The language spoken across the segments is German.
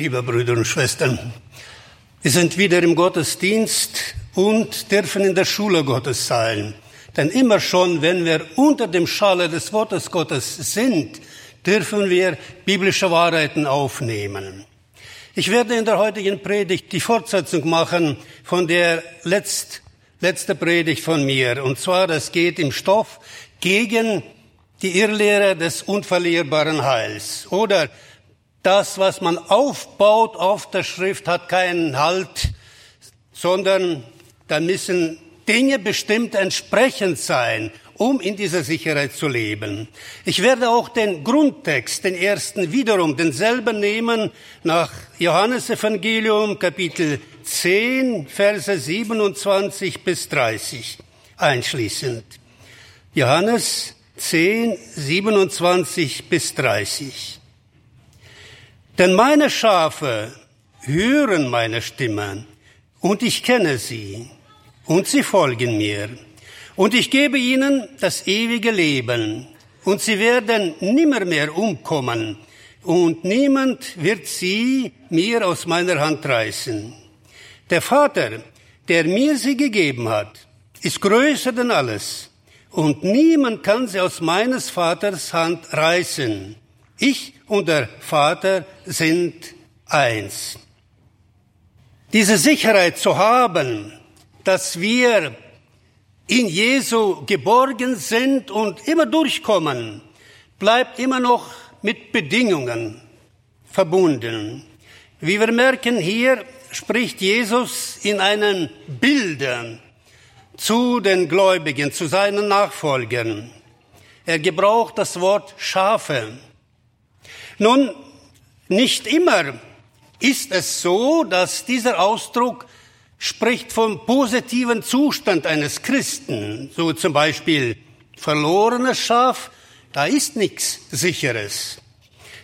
liebe Brüder und Schwestern. Wir sind wieder im Gottesdienst und dürfen in der Schule Gottes sein. Denn immer schon, wenn wir unter dem Schalle des Wortes Gottes sind, dürfen wir biblische Wahrheiten aufnehmen. Ich werde in der heutigen Predigt die Fortsetzung machen von der letzt, letzte Predigt von mir. Und zwar, es geht im Stoff gegen die Irrlehre des unverlierbaren Heils oder das, was man aufbaut auf der Schrift, hat keinen Halt, sondern da müssen Dinge bestimmt entsprechend sein, um in dieser Sicherheit zu leben. Ich werde auch den Grundtext, den ersten wiederum, denselben nehmen nach Johannes Evangelium Kapitel 10, Verse 27 bis 30 einschließend. Johannes 10, 27 bis 30. Denn meine Schafe hören meine Stimme und ich kenne sie und sie folgen mir. Und ich gebe ihnen das ewige Leben und sie werden nimmermehr umkommen und niemand wird sie mir aus meiner Hand reißen. Der Vater, der mir sie gegeben hat, ist größer denn alles und niemand kann sie aus meines Vaters Hand reißen. Ich und der Vater sind eins. Diese Sicherheit zu haben, dass wir in Jesu geborgen sind und immer durchkommen, bleibt immer noch mit Bedingungen verbunden. Wie wir merken, hier spricht Jesus in einen Bildern zu den Gläubigen, zu seinen Nachfolgern. Er gebraucht das Wort Schafe. Nun, nicht immer ist es so, dass dieser Ausdruck spricht vom positiven Zustand eines Christen, so zum Beispiel verlorenes Schaf, da ist nichts Sicheres.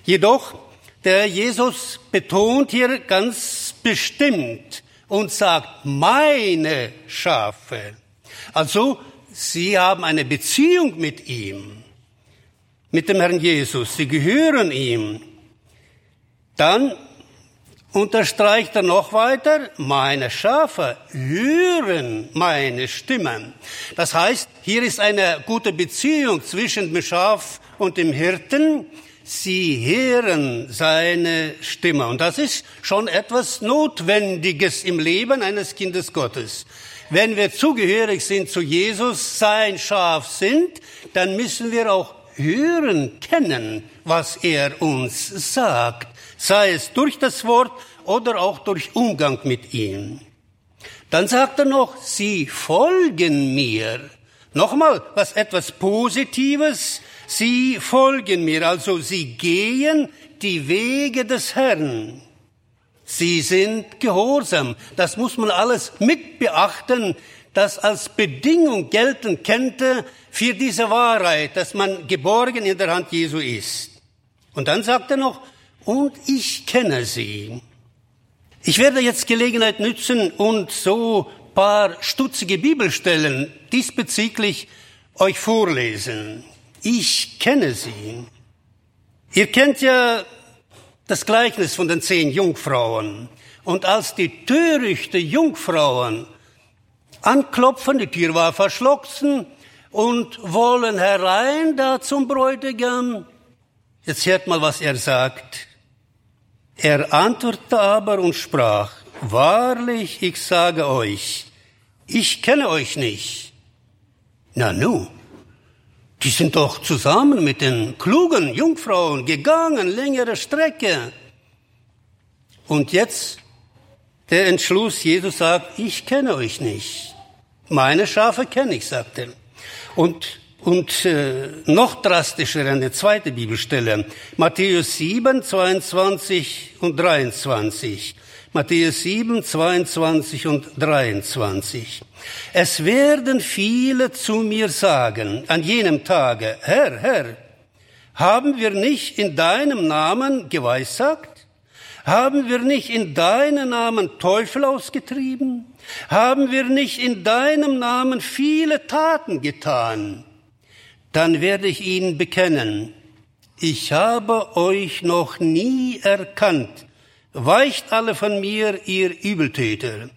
Jedoch, der Jesus betont hier ganz bestimmt und sagt, meine Schafe. Also, sie haben eine Beziehung mit ihm mit dem Herrn Jesus, sie gehören ihm, dann unterstreicht er noch weiter, meine Schafe hören meine Stimmen. Das heißt, hier ist eine gute Beziehung zwischen dem Schaf und dem Hirten. Sie hören seine Stimme. Und das ist schon etwas Notwendiges im Leben eines Kindes Gottes. Wenn wir zugehörig sind zu Jesus, sein Schaf sind, dann müssen wir auch hören, kennen, was er uns sagt, sei es durch das Wort oder auch durch Umgang mit ihm. Dann sagt er noch, sie folgen mir. Nochmal, was etwas Positives, sie folgen mir, also sie gehen die Wege des Herrn. Sie sind gehorsam. Das muss man alles mit beachten, das als Bedingung gelten könnte für diese Wahrheit, dass man geborgen in der Hand Jesu ist. Und dann sagt er noch, und ich kenne sie. Ich werde jetzt Gelegenheit nützen und so paar stutzige Bibelstellen diesbezüglich euch vorlesen. Ich kenne sie. Ihr kennt ja das Gleichnis von den zehn Jungfrauen. Und als die törichte Jungfrauen anklopfen, die Tür war verschlossen und wollen herein da zum Bräutigam. Jetzt hört mal, was er sagt. Er antwortete aber und sprach, wahrlich, ich sage euch, ich kenne euch nicht. Na nu, die sind doch zusammen mit den klugen Jungfrauen gegangen, längere Strecke. Und jetzt der Entschluss, Jesus sagt, ich kenne euch nicht. Meine Schafe kenne ich, sagt er. Und, und äh, noch drastischer eine zweite Bibelstelle. Matthäus 7, 22 und 23. Matthäus 7, 22 und 23. Es werden viele zu mir sagen an jenem Tage, Herr, Herr, haben wir nicht in deinem Namen geweissagt? Haben wir nicht in deinem Namen Teufel ausgetrieben? Haben wir nicht in deinem Namen viele Taten getan? Dann werde ich ihnen bekennen, ich habe euch noch nie erkannt. Weicht alle von mir, ihr Übeltäter.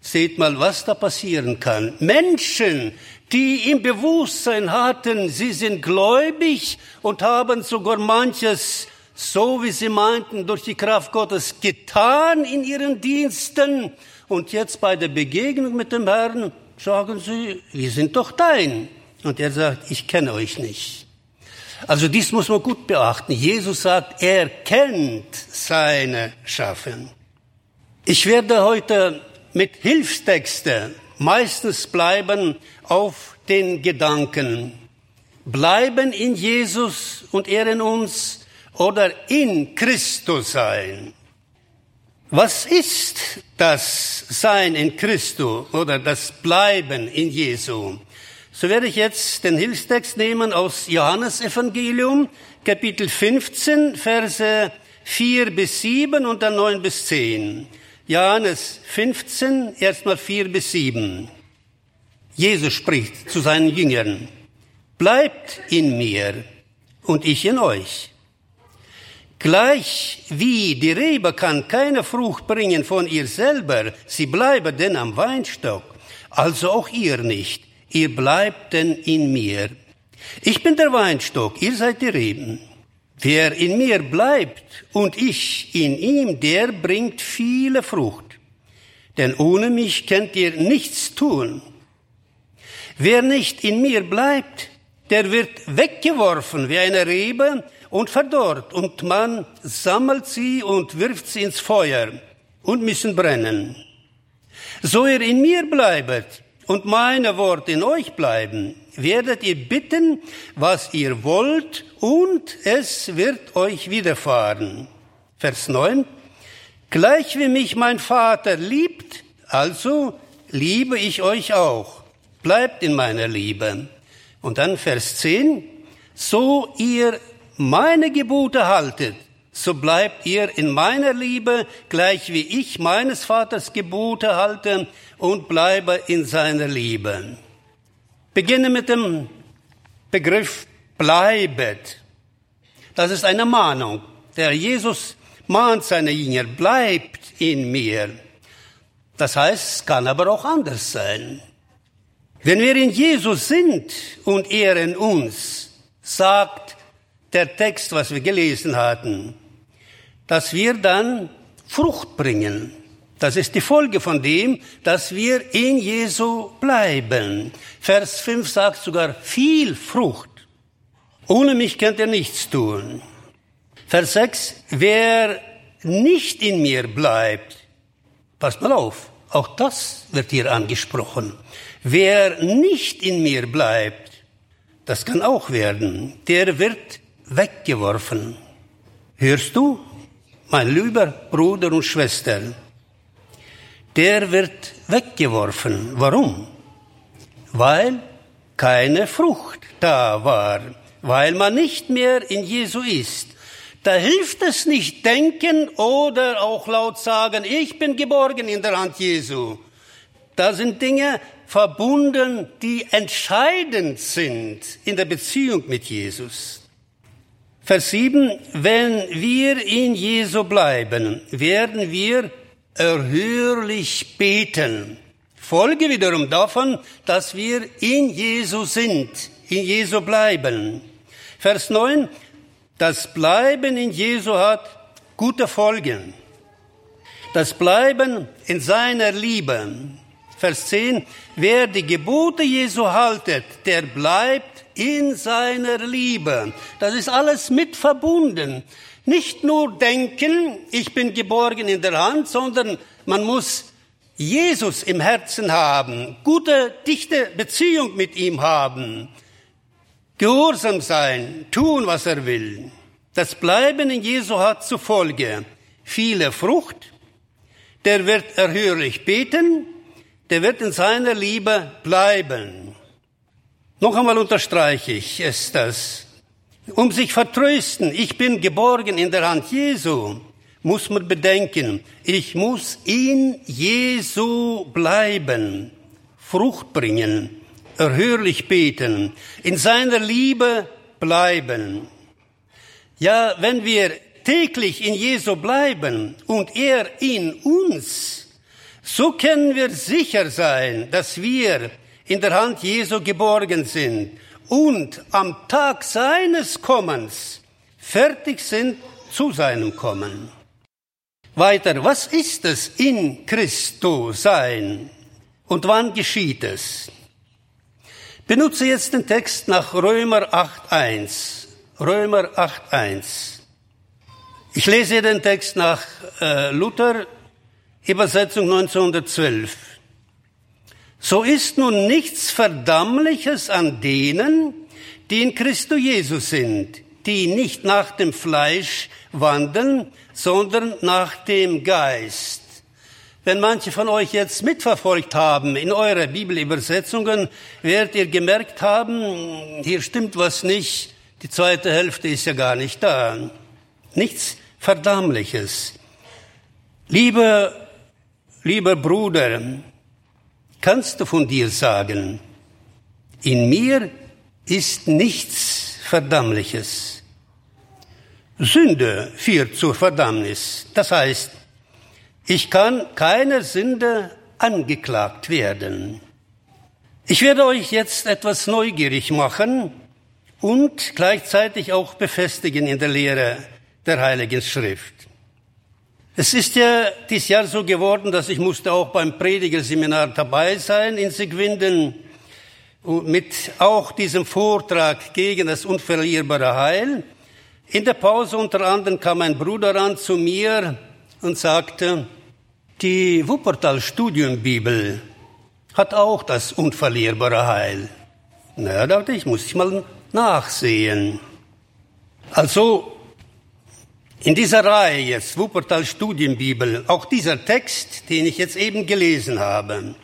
Seht mal, was da passieren kann. Menschen, die im Bewusstsein hatten, sie sind gläubig und haben sogar manches, so wie sie meinten, durch die Kraft Gottes getan in ihren Diensten. Und jetzt bei der Begegnung mit dem Herrn sagen sie, wir sind doch dein. Und er sagt, ich kenne euch nicht. Also dies muss man gut beachten. Jesus sagt, er kennt seine Schaffen. Ich werde heute mit Hilfstexte meistens bleiben auf den Gedanken. Bleiben in Jesus und er in uns oder in Christus sein. Was ist das Sein in Christus oder das Bleiben in Jesu? So werde ich jetzt den Hilfstext nehmen aus Johannes Evangelium, Kapitel 15, Verse 4 bis 7 und dann 9 bis 10. Johannes 15, erstmal 4 bis 7. Jesus spricht zu seinen Jüngern, bleibt in mir und ich in euch. Gleich wie die Rebe kann keine Frucht bringen von ihr selber, sie bleibe denn am Weinstock, also auch ihr nicht, ihr bleibt denn in mir. Ich bin der Weinstock, ihr seid die Reben. Wer in mir bleibt und ich in ihm, der bringt viele Frucht. Denn ohne mich könnt ihr nichts tun. Wer nicht in mir bleibt, der wird weggeworfen wie eine Rebe und verdorrt, und man sammelt sie und wirft sie ins Feuer und müssen brennen. So ihr in mir bleibet und meine Worte in euch bleiben, werdet ihr bitten, was ihr wollt, und es wird euch widerfahren. Vers 9. Gleich wie mich mein Vater liebt, also liebe ich euch auch. Bleibt in meiner Liebe. Und dann Vers 10. So ihr meine Gebote haltet, so bleibt ihr in meiner Liebe, gleich wie ich meines Vaters Gebote halte und bleibe in seiner Liebe. Beginne mit dem Begriff bleibet. Das ist eine Mahnung. Der Jesus mahnt seine Jünger, bleibt in mir. Das heißt, es kann aber auch anders sein. Wenn wir in Jesus sind und er in uns, sagt der Text, was wir gelesen hatten, dass wir dann Frucht bringen. Das ist die Folge von dem, dass wir in Jesu bleiben. Vers 5 sagt sogar viel Frucht. Ohne mich könnt ihr nichts tun. Vers 6, wer nicht in mir bleibt, passt mal auf, auch das wird hier angesprochen. Wer nicht in mir bleibt, das kann auch werden, der wird weggeworfen. Hörst du, mein lieber Bruder und Schwester? der wird weggeworfen. Warum? Weil keine Frucht da war, weil man nicht mehr in Jesu ist. Da hilft es nicht denken oder auch laut sagen, ich bin geborgen in der Hand Jesu. Da sind Dinge verbunden, die entscheidend sind in der Beziehung mit Jesus. Vers 7, wenn wir in Jesu bleiben, werden wir erhörlich beten. Folge wiederum davon, dass wir in Jesu sind, in Jesu bleiben. Vers 9, das Bleiben in Jesu hat gute Folgen. Das Bleiben in seiner Liebe. Vers 10, wer die Gebote Jesu haltet, der bleibt in seiner Liebe. Das ist alles mit verbunden. Nicht nur denken, ich bin geborgen in der Hand, sondern man muss Jesus im Herzen haben, gute, dichte Beziehung mit ihm haben, gehorsam sein, tun, was er will. Das Bleiben in Jesu hat zur Folge viele Frucht, der wird erhörlich beten, der wird in seiner Liebe bleiben. Noch einmal unterstreiche ich es das um sich vertrösten, ich bin geborgen in der Hand Jesu, muss man bedenken, ich muss in Jesu bleiben, Frucht bringen, erhörlich beten, in seiner Liebe bleiben. Ja, wenn wir täglich in Jesu bleiben und er in uns, so können wir sicher sein, dass wir in der Hand Jesu geborgen sind und am Tag seines Kommens fertig sind zu seinem Kommen. Weiter, was ist es in Christo sein und wann geschieht es? Benutze jetzt den Text nach Römer 8.1. Römer 8.1. Ich lese den Text nach äh, Luther, Übersetzung 1912. So ist nun nichts Verdammliches an denen, die in Christo Jesus sind, die nicht nach dem Fleisch wandeln, sondern nach dem Geist. Wenn manche von euch jetzt mitverfolgt haben in eure Bibelübersetzungen, werdet ihr gemerkt haben, hier stimmt was nicht, die zweite Hälfte ist ja gar nicht da. Nichts Verdammliches. Lieber, lieber Bruder, kannst du von dir sagen, in mir ist nichts Verdammliches. Sünde führt zur Verdammnis. Das heißt, ich kann keiner Sünde angeklagt werden. Ich werde euch jetzt etwas neugierig machen und gleichzeitig auch befestigen in der Lehre der Heiligen Schrift. Es ist ja dieses Jahr so geworden, dass ich musste auch beim Predigerseminar dabei sein in Sigwinden mit auch diesem Vortrag gegen das unverlierbare Heil. In der Pause unter anderem kam ein Bruder an zu mir und sagte, die Wuppertal Studienbibel hat auch das unverlierbare Heil. Na, ja, dachte ich, muss ich mal nachsehen. Also in dieser Reihe jetzt, Wuppertal Studienbibel, auch dieser Text, den ich jetzt eben gelesen habe,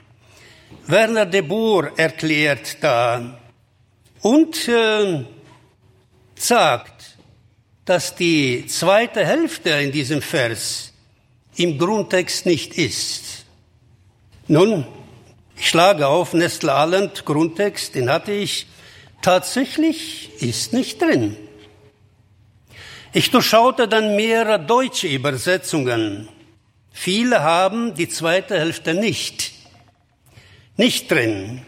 Werner de Boer erklärt da und äh, sagt, dass die zweite Hälfte in diesem Vers im Grundtext nicht ist. Nun, ich schlage auf Nestle Allend, Grundtext, den hatte ich, tatsächlich ist nicht drin. Ich durchschaute dann mehrere deutsche Übersetzungen. Viele haben die zweite Hälfte nicht, nicht drin.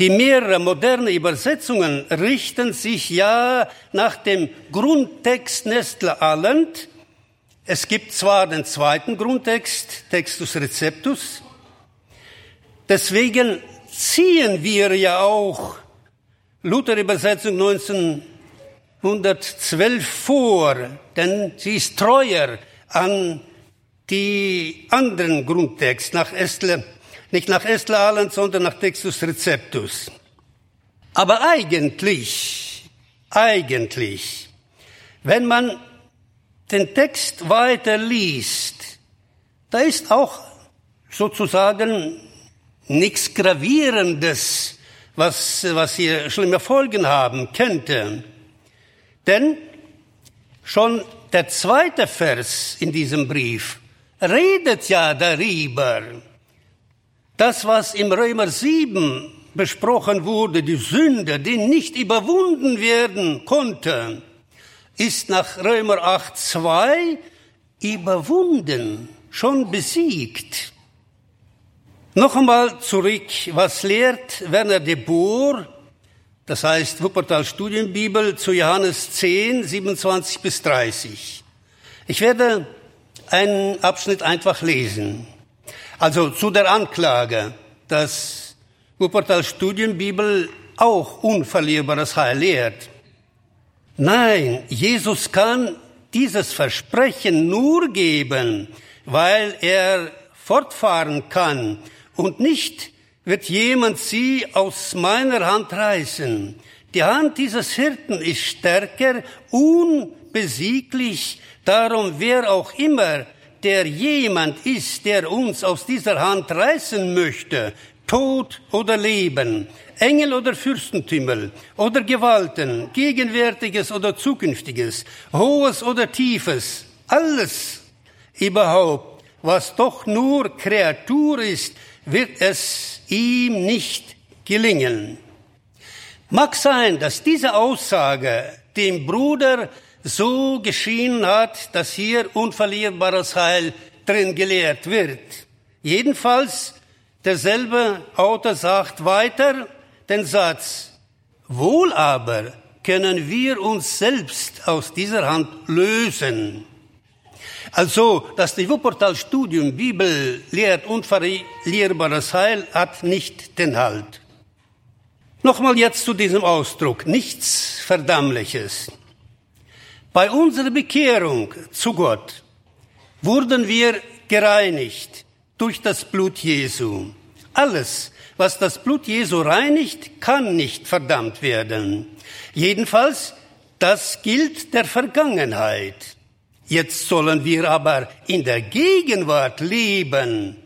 Die mehrere moderne Übersetzungen richten sich ja nach dem Grundtext Nestle Allend. Es gibt zwar den zweiten Grundtext, Textus Receptus. Deswegen ziehen wir ja auch Luther-Übersetzung 19 112 vor, denn sie ist treuer an die anderen Grundtext, nach Estle, nicht nach Estle Allen, sondern nach Textus Receptus. Aber eigentlich, eigentlich, wenn man den Text weiter liest, da ist auch sozusagen nichts Gravierendes, was, was hier schlimme Folgen haben könnte. Denn schon der zweite Vers in diesem Brief redet ja darüber. Das, was im Römer 7 besprochen wurde, die Sünde, die nicht überwunden werden konnte, ist nach Römer 8, 2 überwunden, schon besiegt. Noch einmal zurück, was lehrt Werner de Boer das heißt Wuppertal Studienbibel zu Johannes 10, 27 bis 30. Ich werde einen Abschnitt einfach lesen. Also zu der Anklage, dass Wuppertal Studienbibel auch unverlierbares Heil lehrt. Nein, Jesus kann dieses Versprechen nur geben, weil er fortfahren kann und nicht wird jemand sie aus meiner Hand reißen. Die Hand dieses Hirten ist stärker, unbesieglich, darum wer auch immer der jemand ist, der uns aus dieser Hand reißen möchte, Tod oder Leben, Engel oder Fürstentümer oder Gewalten, Gegenwärtiges oder Zukünftiges, Hohes oder Tiefes, alles überhaupt, was doch nur Kreatur ist, wird es ihm nicht gelingen. Mag sein, dass diese Aussage dem Bruder so geschienen hat, dass hier unverlierbares Heil drin gelehrt wird. Jedenfalls, derselbe Autor sagt weiter den Satz, wohl aber können wir uns selbst aus dieser Hand lösen. Also, dass die Wuppertal-Studium Bibel lehrt unverlierbares Heil, hat nicht den Halt. Nochmal jetzt zu diesem Ausdruck, nichts Verdammliches. Bei unserer Bekehrung zu Gott wurden wir gereinigt durch das Blut Jesu. Alles, was das Blut Jesu reinigt, kann nicht verdammt werden. Jedenfalls, das gilt der Vergangenheit. Jetzt sollen wir aber in der Gegenwart leben,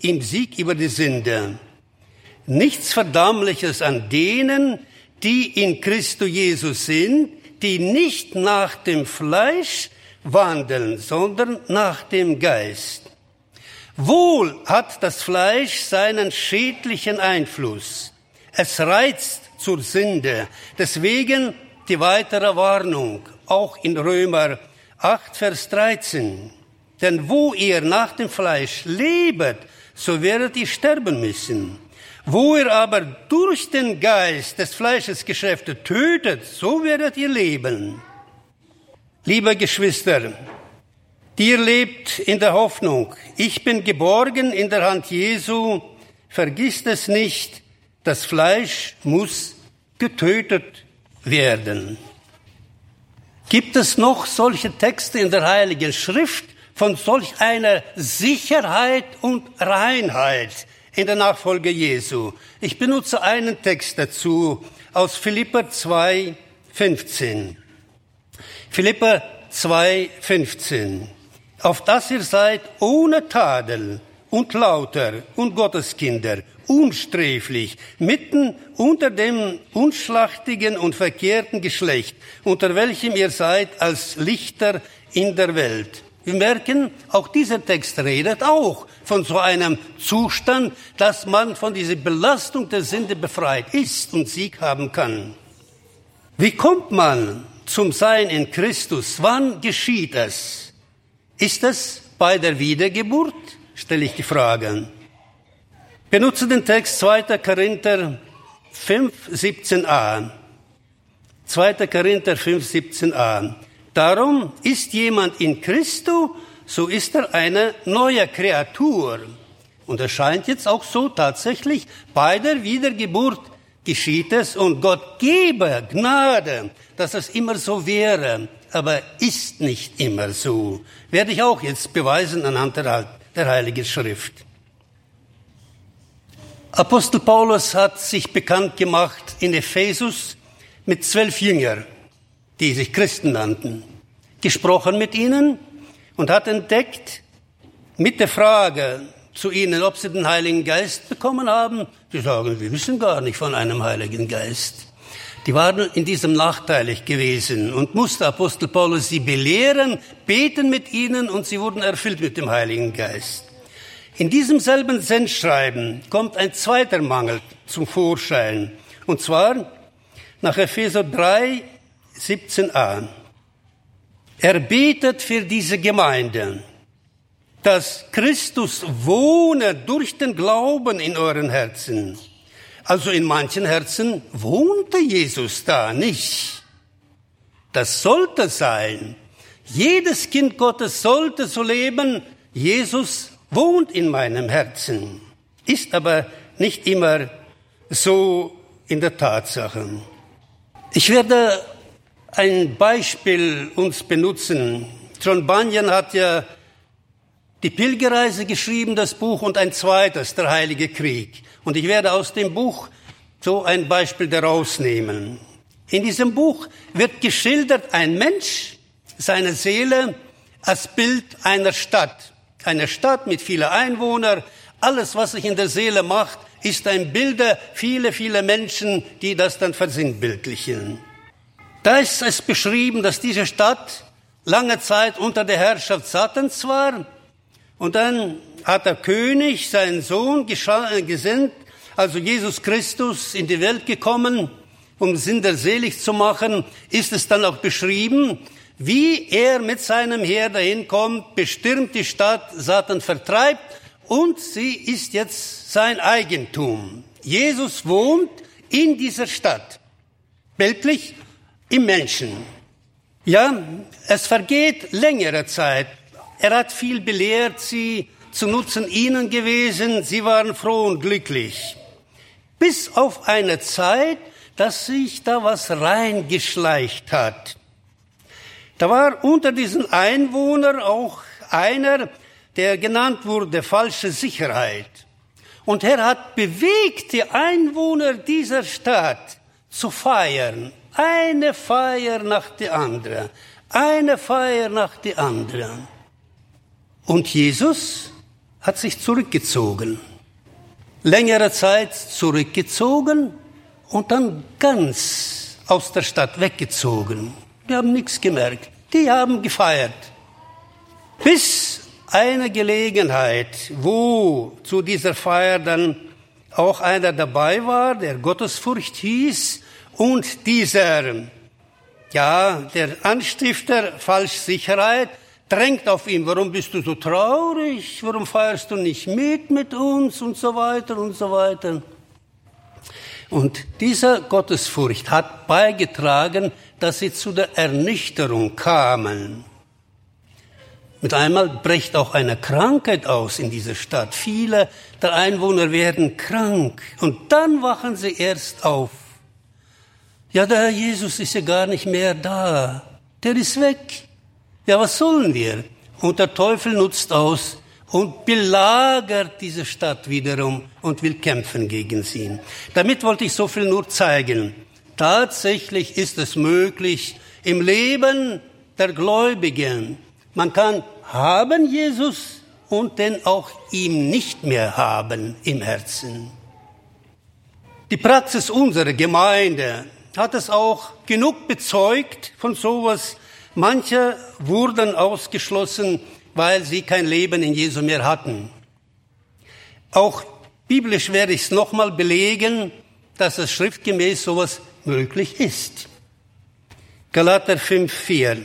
im Sieg über die Sünde nichts Verdammliches an denen, die in Christo Jesus sind, die nicht nach dem Fleisch wandeln, sondern nach dem Geist. Wohl hat das Fleisch seinen schädlichen Einfluss. Es reizt zur Sünde. Deswegen die weitere Warnung, auch in Römer 8, Vers 13. Denn wo ihr nach dem Fleisch lebet, so werdet ihr sterben müssen. Wo ihr aber durch den Geist des Fleisches Geschäfte tötet, so werdet ihr leben. Liebe Geschwister, dir lebt in der Hoffnung, ich bin geborgen in der Hand Jesu, vergisst es nicht, das Fleisch muss getötet werden. Gibt es noch solche Texte in der Heiligen Schrift von solch einer Sicherheit und Reinheit, in der Nachfolge Jesu. Ich benutze einen Text dazu aus Philipper 2, 15. Philipper 2, 15. Auf dass ihr seid ohne Tadel und lauter und Gotteskinder, unsträflich, mitten unter dem unschlachtigen und verkehrten Geschlecht, unter welchem ihr seid als Lichter in der Welt. Wir merken, auch dieser Text redet auch von so einem Zustand, dass man von dieser Belastung der Sünde befreit ist und Sieg haben kann. Wie kommt man zum Sein in Christus? Wann geschieht es? Ist es bei der Wiedergeburt? Stelle ich die Frage. Benutze den Text 2. Korinther 5, 17a. 2. Korinther 5, 17a. Darum ist jemand in Christo, so ist er eine neue Kreatur. Und es scheint jetzt auch so tatsächlich, bei der Wiedergeburt geschieht es und Gott gebe Gnade, dass es immer so wäre, aber ist nicht immer so. Werde ich auch jetzt beweisen anhand der, der Heiligen Schrift. Apostel Paulus hat sich bekannt gemacht in Ephesus mit zwölf Jüngern die sich Christen nannten, gesprochen mit ihnen und hat entdeckt, mit der Frage zu ihnen, ob sie den Heiligen Geist bekommen haben, sie sagen, wir wissen gar nicht von einem Heiligen Geist. Die waren in diesem nachteilig gewesen und musste Apostel Paulus sie belehren, beten mit ihnen und sie wurden erfüllt mit dem Heiligen Geist. In diesem selben Sendschreiben kommt ein zweiter Mangel zum Vorschein. Und zwar nach Epheser 3, 17a. Er betet für diese Gemeinde, dass Christus wohne durch den Glauben in euren Herzen. Also in manchen Herzen wohnte Jesus da nicht. Das sollte sein. Jedes Kind Gottes sollte so leben, Jesus wohnt in meinem Herzen. Ist aber nicht immer so in der Tatsache. Ich werde ein Beispiel uns benutzen. John Bunyan hat ja die Pilgerreise geschrieben, das Buch, und ein zweites, der Heilige Krieg. Und ich werde aus dem Buch so ein Beispiel daraus nehmen. In diesem Buch wird geschildert ein Mensch, seine Seele als Bild einer Stadt. Eine Stadt mit vielen Einwohnern. Alles, was sich in der Seele macht, ist ein Bilder, viele, viele Menschen, die das dann versinnbildlichen. Da ist es beschrieben, dass diese Stadt lange Zeit unter der Herrschaft Satans war. Und dann hat der König seinen Sohn äh, gesendet, also Jesus Christus in die Welt gekommen, um Sünder selig zu machen, ist es dann auch beschrieben, wie er mit seinem Heer dahin kommt, bestürmt die Stadt, Satan vertreibt und sie ist jetzt sein Eigentum. Jesus wohnt in dieser Stadt, bildlich im Menschen. Ja, es vergeht längere Zeit. Er hat viel belehrt, sie zu Nutzen ihnen gewesen, sie waren froh und glücklich. Bis auf eine Zeit, dass sich da was reingeschleicht hat. Da war unter diesen Einwohnern auch einer, der genannt wurde falsche Sicherheit. Und er hat bewegt die Einwohner dieser Stadt zu feiern. Eine Feier nach der anderen. Eine Feier nach der anderen. Und Jesus hat sich zurückgezogen. Längere Zeit zurückgezogen und dann ganz aus der Stadt weggezogen. Die haben nichts gemerkt. Die haben gefeiert. Bis eine Gelegenheit, wo zu dieser Feier dann auch einer dabei war, der Gottesfurcht hieß und dieser, ja, der Anstifter Falschsicherheit drängt auf ihn, warum bist du so traurig, warum feierst du nicht mit mit uns und so weiter und so weiter. Und dieser Gottesfurcht hat beigetragen, dass sie zu der Ernüchterung kamen. Mit einmal bricht auch eine Krankheit aus in dieser Stadt. Viele der Einwohner werden krank und dann wachen sie erst auf. Ja, der Herr Jesus ist ja gar nicht mehr da. Der ist weg. Ja, was sollen wir? Und der Teufel nutzt aus, und belagert diese Stadt wiederum und will kämpfen gegen sie. Damit wollte ich so viel nur zeigen. Tatsächlich ist es möglich im Leben der Gläubigen. Man kann haben Jesus und den auch ihm nicht mehr haben im Herzen. Die Praxis unserer Gemeinde hat es auch genug bezeugt von sowas. Manche wurden ausgeschlossen, weil sie kein Leben in Jesu mehr hatten. Auch biblisch werde ich es nochmal belegen, dass es schriftgemäß sowas möglich ist. Galater 5,4.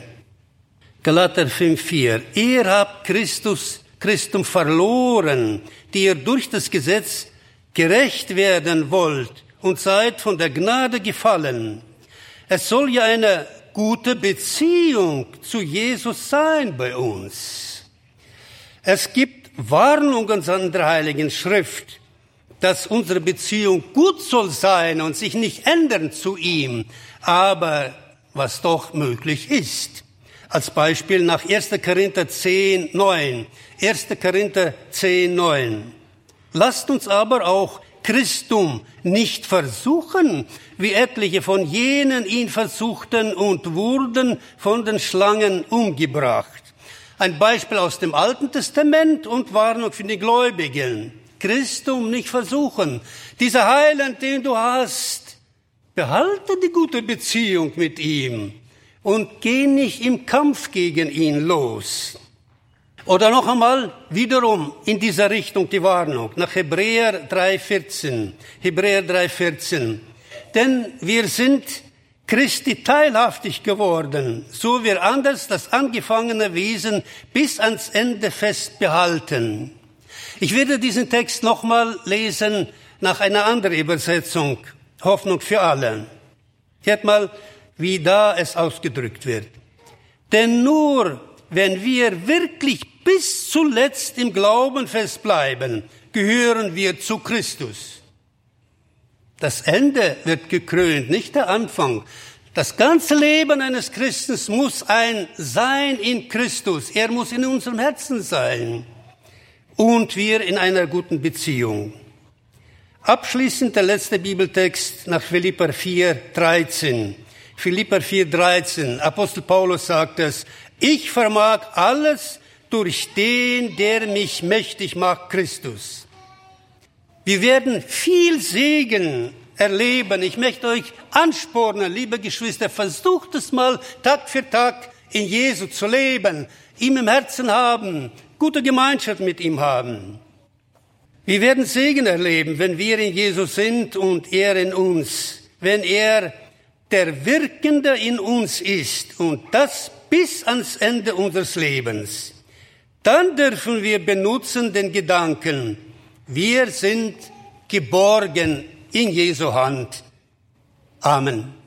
Galater 5,4. Ihr habt Christus, Christum verloren, die ihr durch das Gesetz gerecht werden wollt und seid von der Gnade gefallen. Es soll ja eine gute Beziehung zu Jesus sein bei uns. Es gibt Warnungen an der Heiligen Schrift, dass unsere Beziehung gut soll sein und sich nicht ändern zu ihm, aber was doch möglich ist. Als Beispiel nach 1. Korinther 10, 9. 1. Korinther 10, 9. Lasst uns aber auch Christum nicht versuchen, wie etliche von jenen ihn versuchten und wurden von den Schlangen umgebracht. Ein Beispiel aus dem Alten Testament und Warnung für die Gläubigen. Christum nicht versuchen. Dieser Heiland, den du hast, behalte die gute Beziehung mit ihm und geh nicht im Kampf gegen ihn los. Oder noch einmal wiederum in dieser Richtung die Warnung nach Hebräer 3,14. Hebräer 3,14. Denn wir sind Christi teilhaftig geworden, so wir anders das angefangene Wesen bis ans Ende fest behalten. Ich werde diesen Text nochmal lesen nach einer anderen Übersetzung, Hoffnung für alle. Hört mal, wie da es ausgedrückt wird. Denn nur wenn wir wirklich bis zuletzt im Glauben festbleiben, gehören wir zu Christus. Das Ende wird gekrönt, nicht der Anfang. Das ganze Leben eines Christen muss ein Sein in Christus. Er muss in unserem Herzen sein. Und wir in einer guten Beziehung. Abschließend der letzte Bibeltext nach Philipper 4, 13. Philipper 4, 13. Apostel Paulus sagt es, ich vermag alles durch den, der mich mächtig macht, Christus. Wir werden viel Segen erleben. Ich möchte euch anspornen, liebe Geschwister, versucht es mal Tag für Tag in Jesu zu leben, ihm im Herzen haben, gute Gemeinschaft mit ihm haben. Wir werden Segen erleben, wenn wir in Jesus sind und er in uns, wenn er der Wirkende in uns ist und das bis ans Ende unseres Lebens, dann dürfen wir benutzen den Gedanken, wir sind geborgen in Jesu Hand. Amen.